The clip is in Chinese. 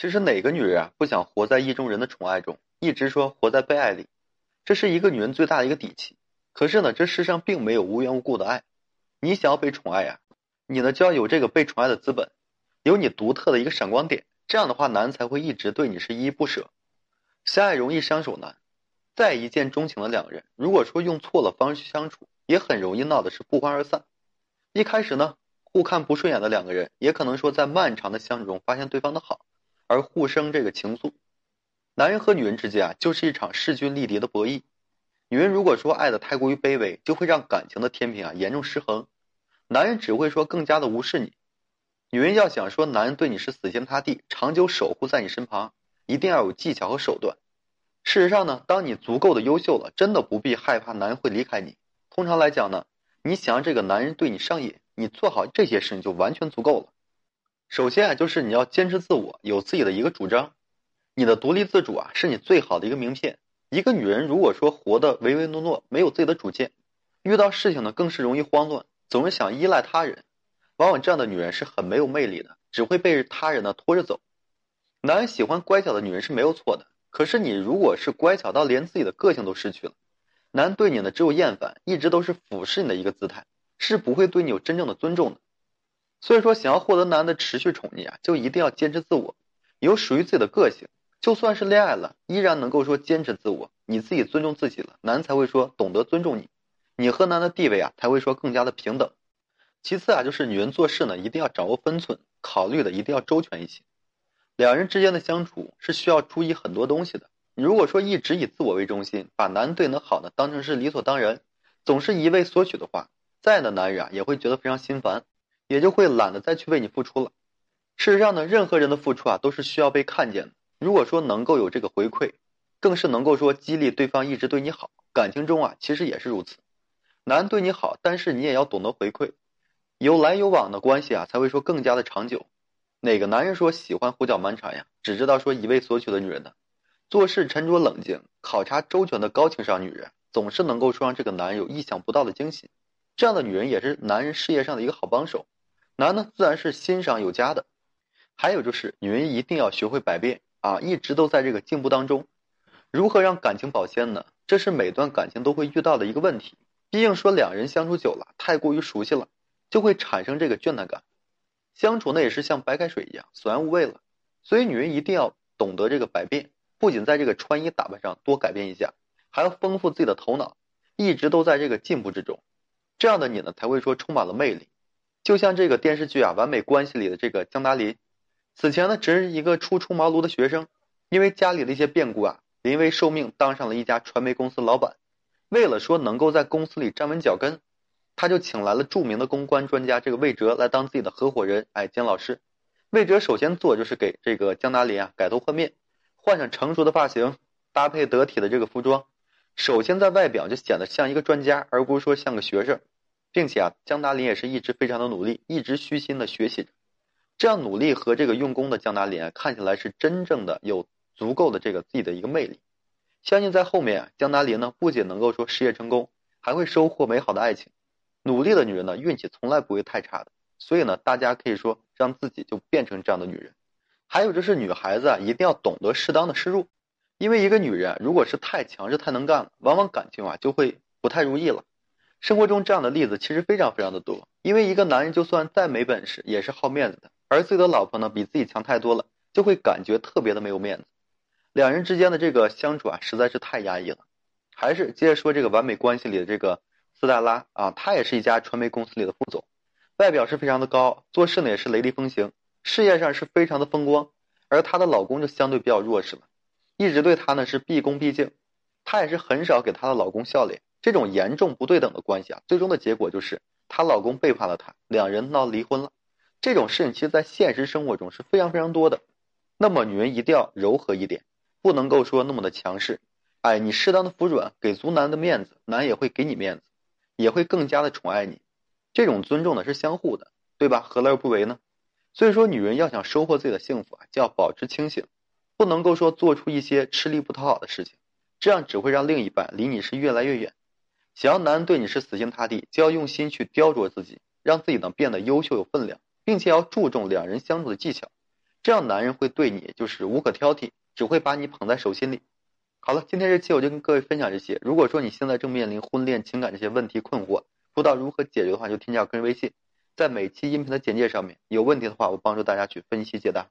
其实哪个女人啊不想活在意中人的宠爱中，一直说活在被爱里，这是一个女人最大的一个底气。可是呢，这世上并没有无缘无故的爱。你想要被宠爱呀，你呢就要有这个被宠爱的资本，有你独特的一个闪光点。这样的话，男人才会一直对你是依依不舍。相爱容易相守难，再一见钟情的两个人，如果说用错了方式相处，也很容易闹的是不欢而散。一开始呢，互看不顺眼的两个人，也可能说在漫长的相处中发现对方的好。而互生这个情愫，男人和女人之间啊，就是一场势均力敌的博弈。女人如果说爱的太过于卑微，就会让感情的天平啊严重失衡。男人只会说更加的无视你。女人要想说男人对你是死心塌地、长久守护在你身旁，一定要有技巧和手段。事实上呢，当你足够的优秀了，真的不必害怕男人会离开你。通常来讲呢，你想让这个男人对你上瘾，你做好这些事情就完全足够了。首先啊，就是你要坚持自我，有自己的一个主张。你的独立自主啊，是你最好的一个名片。一个女人如果说活得唯唯诺诺，没有自己的主见，遇到事情呢，更是容易慌乱，总是想依赖他人。往往这样的女人是很没有魅力的，只会被他人呢拖着走。男人喜欢乖巧的女人是没有错的，可是你如果是乖巧到连自己的个性都失去了，男人对你呢只有厌烦，一直都是俯视你的一个姿态，是不会对你有真正的尊重的。所以说，想要获得男的持续宠溺啊，就一定要坚持自我，有属于自己的个性。就算是恋爱了，依然能够说坚持自我，你自己尊重自己了，男才会说懂得尊重你，你和男的地位啊才会说更加的平等。其次啊，就是女人做事呢，一定要掌握分寸，考虑的一定要周全一些。两人之间的相处是需要注意很多东西的。你如果说一直以自我为中心，把男对你的好呢当成是理所当然，总是一味索取的话，在的男人啊也会觉得非常心烦。也就会懒得再去为你付出了。事实上呢，任何人的付出啊，都是需要被看见的。如果说能够有这个回馈，更是能够说激励对方一直对你好。感情中啊，其实也是如此。男对你好，但是你也要懂得回馈，有来有往的关系啊，才会说更加的长久。哪个男人说喜欢胡搅蛮缠呀？只知道说一味索取的女人呢？做事沉着冷静、考察周全的高情商女人，总是能够说让这个男人有意想不到的惊喜。这样的女人也是男人事业上的一个好帮手。男呢，自然是欣赏有加的。还有就是，女人一定要学会百变啊，一直都在这个进步当中。如何让感情保鲜呢？这是每段感情都会遇到的一个问题。毕竟说两人相处久了，太过于熟悉了，就会产生这个倦怠感。相处呢也是像白开水一样，索然无味了。所以女人一定要懂得这个百变，不仅在这个穿衣打扮上多改变一下，还要丰富自己的头脑，一直都在这个进步之中。这样的你呢，才会说充满了魅力。就像这个电视剧啊，《完美关系》里的这个江达林，此前呢只是一个初出茅庐的学生，因为家里的一些变故啊，临危受命当上了一家传媒公司老板。为了说能够在公司里站稳脚跟，他就请来了著名的公关专家这个魏哲来当自己的合伙人。哎，姜老师，魏哲首先做就是给这个江达林啊改头换面，换上成熟的发型，搭配得体的这个服装，首先在外表就显得像一个专家，而不是说像个学生。并且啊，江达林也是一直非常的努力，一直虚心的学习着。这样努力和这个用功的江达林，看起来是真正的有足够的这个自己的一个魅力。相信在后面啊，江达林呢不仅能够说事业成功，还会收获美好的爱情。努力的女人呢，运气从来不会太差的。所以呢，大家可以说让自己就变成这样的女人。还有就是女孩子啊，一定要懂得适当的示弱，因为一个女人如果是太强势、太能干了，往往感情啊就会不太如意了。生活中这样的例子其实非常非常的多，因为一个男人就算再没本事，也是好面子的，而自己的老婆呢比自己强太多了，就会感觉特别的没有面子。两人之间的这个相处啊，实在是太压抑了。还是接着说这个完美关系里的这个斯黛拉啊，她也是一家传媒公司里的副总，外表是非常的高，做事呢也是雷厉风行，事业上是非常的风光，而她的老公就相对比较弱势了，一直对她呢是毕恭毕敬，她也是很少给她的老公笑脸。这种严重不对等的关系啊，最终的结果就是她老公背叛了她，两人闹离婚了。这种事情其实，在现实生活中是非常非常多的。那么，女人一定要柔和一点，不能够说那么的强势。哎，你适当的服软，给足男的面子，男也会给你面子，也会更加的宠爱你。这种尊重呢是相互的，对吧？何乐而不为呢？所以说，女人要想收获自己的幸福啊，就要保持清醒，不能够说做出一些吃力不讨好的事情，这样只会让另一半离你是越来越远。想要男人对你是死心塌地，就要用心去雕琢自己，让自己呢变得优秀有分量，并且要注重两人相处的技巧。这样男人会对你就是无可挑剔，只会把你捧在手心里。好了，今天这期我就跟各位分享这些。如果说你现在正面临婚恋情感这些问题困惑，不知道如何解决的话，就添加个人微信，在每期音频的简介上面，有问题的话，我帮助大家去分析解答。